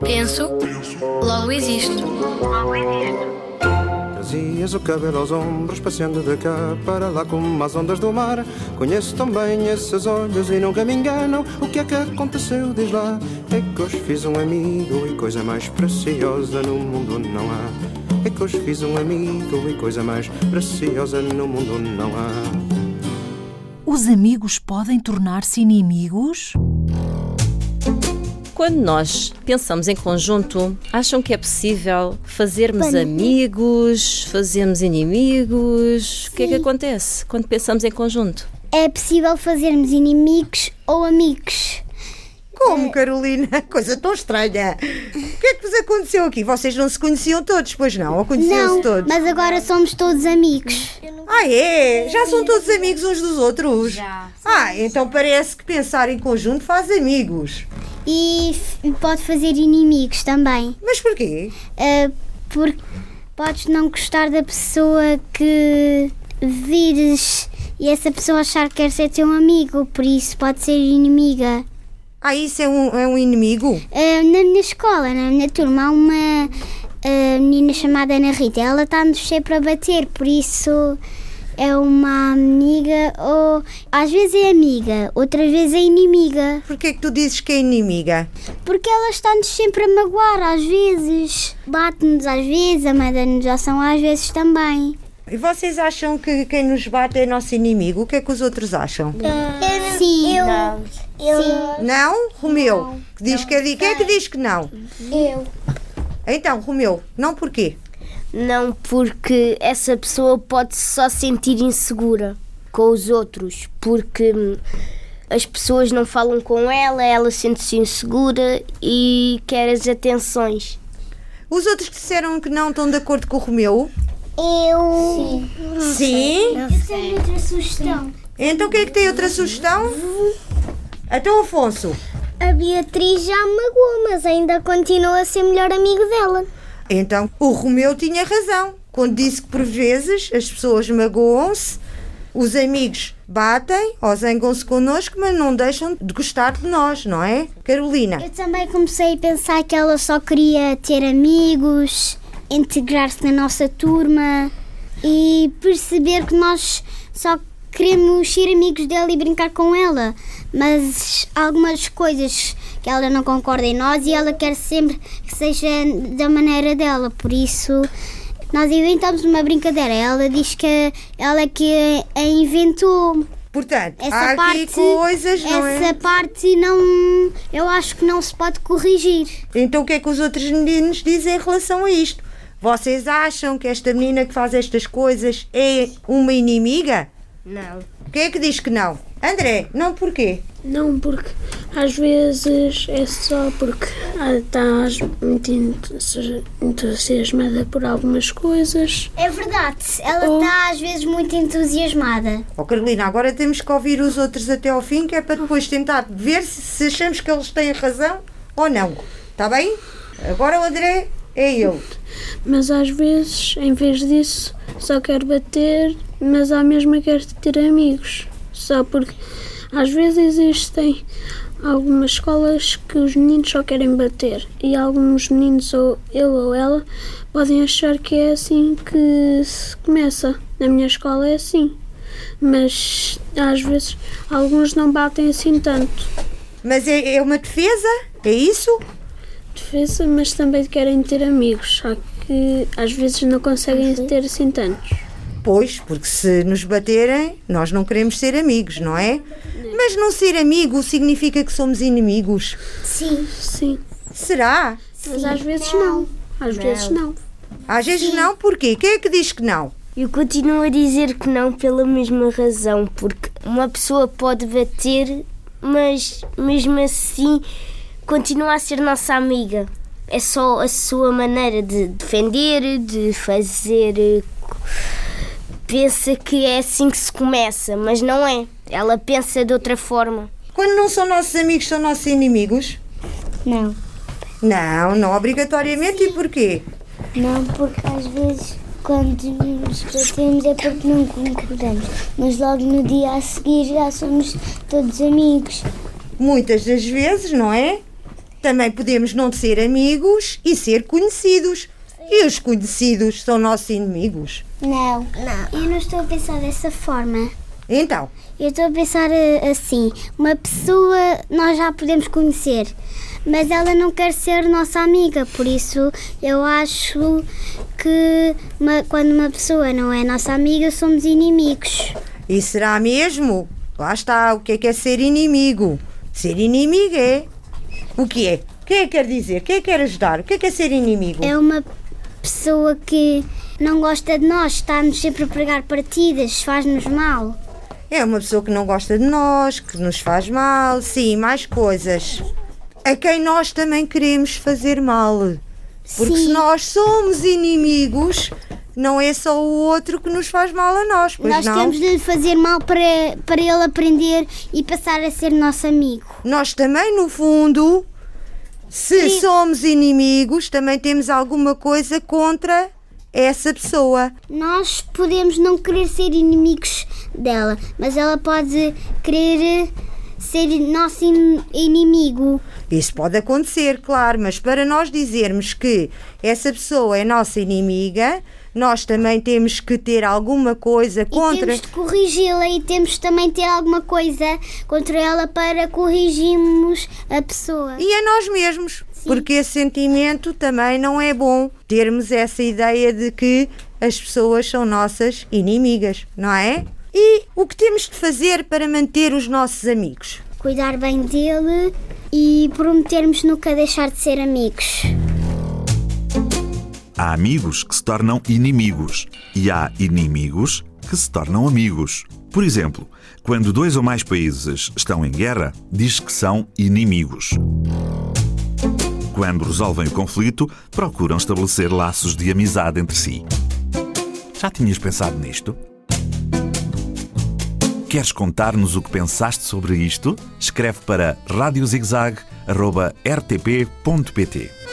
Penso, logo existo. Trazias o cabelo aos ombros, passeando de cá para lá como as ondas do mar. Conheço tão bem esses olhos e nunca me enganam. O que é que aconteceu, diz lá? É que hoje fiz um amigo e coisa mais preciosa no mundo não há. É que hoje fiz um amigo e coisa mais preciosa no mundo não há. Os amigos podem tornar-se inimigos? Quando nós pensamos em conjunto, acham que é possível fazermos amigos, fazermos inimigos? O que é que acontece quando pensamos em conjunto? É possível fazermos inimigos ou amigos. Como, Carolina? Coisa tão estranha. O que é que vos aconteceu aqui? Vocês não se conheciam todos, pois não? Ou conheciam-se Não, todos? mas agora somos todos amigos. Ah, é? Já são todos amigos uns dos outros? Já. Ah, então parece que pensar em conjunto faz amigos. E pode fazer inimigos também. Mas porquê? Ah, porque podes não gostar da pessoa que vires e essa pessoa achar que quer ser teu amigo, por isso pode ser inimiga. Ah, isso é um, é um inimigo? Ah, na minha escola, na minha turma, há uma ah, menina chamada Ana Rita. Ela está-nos sempre a bater, por isso é uma amiga ou às vezes é amiga, outras vezes é inimiga. Porquê que tu dizes que é inimiga? Porque ela está-nos sempre a magoar, às vezes. Bate-nos às vezes, a manda-nos ação às vezes também. E vocês acham que quem nos bate é nosso inimigo? O que é que os outros acham? Sim. Eu, Não? Romeu? Que diz que é Quem é que diz que não? eu. Então, Romeu, não porquê? Não, porque essa pessoa pode só sentir insegura com os outros, porque hum, as pessoas não falam com ela, ela sente-se insegura e quer as atenções. Os outros disseram que não estão de acordo com o Romeu? Eu. Sim. Eu tenho outra sugestão. Então quem é que tem outra sugestão? Então, Afonso. A Beatriz já me magoou, mas ainda continua a ser melhor amigo dela. Então, o Romeu tinha razão quando disse que por vezes as pessoas magoam-se, os amigos batem ou zangam-se connosco, mas não deixam de gostar de nós, não é? Carolina. Eu também comecei a pensar que ela só queria ter amigos, integrar-se na nossa turma e perceber que nós só queremos ser amigos dela e brincar com ela. Mas há algumas coisas que ela não concorda em nós e ela quer sempre que seja da maneira dela. Por isso, nós inventamos uma brincadeira. Ela diz que ela é que a inventou. Portanto, Essa há aqui parte, coisas, não essa é? parte não, eu acho que não se pode corrigir. Então o que é que os outros meninos dizem em relação a isto? Vocês acham que esta menina que faz estas coisas é uma inimiga? Não. Quem é que diz que não? André, não porquê? Não, porque às vezes é só porque ah, estás muito entusi- entusiasmada por algumas coisas. É verdade, ela Oh. está às vezes muito entusiasmada. Oh Carolina, agora temos que ouvir os outros até ao fim, que é para depois tentar ver se, se achamos que eles têm razão ou não. Está bem? Agora o André é ele. Mas às vezes, em vez disso, só quero bater, mas à mesma quero ter amigos. Só porque às vezes existem algumas escolas que os meninos só querem bater e alguns meninos, ou ele ou ela, podem achar que é assim que se começa. Na minha escola é assim. Mas às vezes alguns não batem assim tanto. Mas é, é uma defesa? É isso? Defesa, mas também querem ter amigos, só que às vezes não conseguem ter assim tantos. Pois, porque se nos baterem, nós não queremos ser amigos, não é? Mas não ser amigo significa que somos inimigos. Sim. Sim, Será? mas às vezes não. Às vezes não. Às vezes não, porquê? Quem é que diz que não? Eu continuo a dizer que não pela mesma razão, porque uma pessoa pode bater, mas mesmo assim continua a ser nossa amiga. É só a sua maneira de defender, de fazer. eh, Pensa que é assim que se começa, mas não é. Ela pensa de outra forma. Quando não são nossos amigos, são nossos inimigos? Não. Não, não obrigatoriamente. E porquê? Não, porque às vezes quando nos batemos é porque não concordamos. Mas logo no dia a seguir já somos todos amigos. Muitas das vezes, não é? Também podemos não ser amigos e ser conhecidos. E os conhecidos são nossos inimigos. Não, não. Eu não estou a pensar dessa forma. Então, Eu estou a pensar eh, assim: uma pessoa nós já podemos conhecer, mas ela não quer ser nossa amiga, por isso eu acho que uma- quando uma pessoa não é nossa amiga, somos inimigos. e será mesmo? Lá está, o que é que é ser inimigo? Ser inimigo é. O que é? O que é que quer dizer? O que é que quer ajudar? O que é que é ser inimigo? É uma pessoa que não gosta de nós, está-nos sempre a pregar partidas, faz-nos mal. É uma pessoa que não gosta de nós, que nos faz mal, sim, mais coisas. A quem nós também queremos fazer mal. Porque se Sim. nós somos inimigos, não é só o outro que nos faz mal a nós, pois nós não? temos de lhe fazer mal para, para ele aprender e passar a ser nosso amigo. Nós também, no fundo, se Sim. somos inimigos, também temos alguma coisa contra essa pessoa. Nós podemos não querer ser inimigos dela, mas ela pode querer ser nosso in- inimigo. Isso pode acontecer, claro, mas para nós dizermos que essa pessoa é nossa inimiga, nós também temos que ter alguma coisa E contra. temos de corrigi-la e temos também de ter alguma coisa contra ela para corrigirmos a pessoa. E a nós mesmos, porque esse sentimento também não é bom termos essa ideia de que as pessoas são nossas inimigas, não é? E o que temos de fazer para manter os nossos amigos? Cuidar bem dele e prometermos nunca deixar de ser amigos. Há amigos que se tornam inimigos e há inimigos que se tornam amigos. Por exemplo, quando dois ou mais países estão em guerra, diz que são inimigos. Quando resolvem o conflito, procuram estabelecer laços de amizade entre si. Já tinhas pensado nisto? Queres contar-nos o que pensaste sobre isto? Escreve para radiozigzag.rtp.pt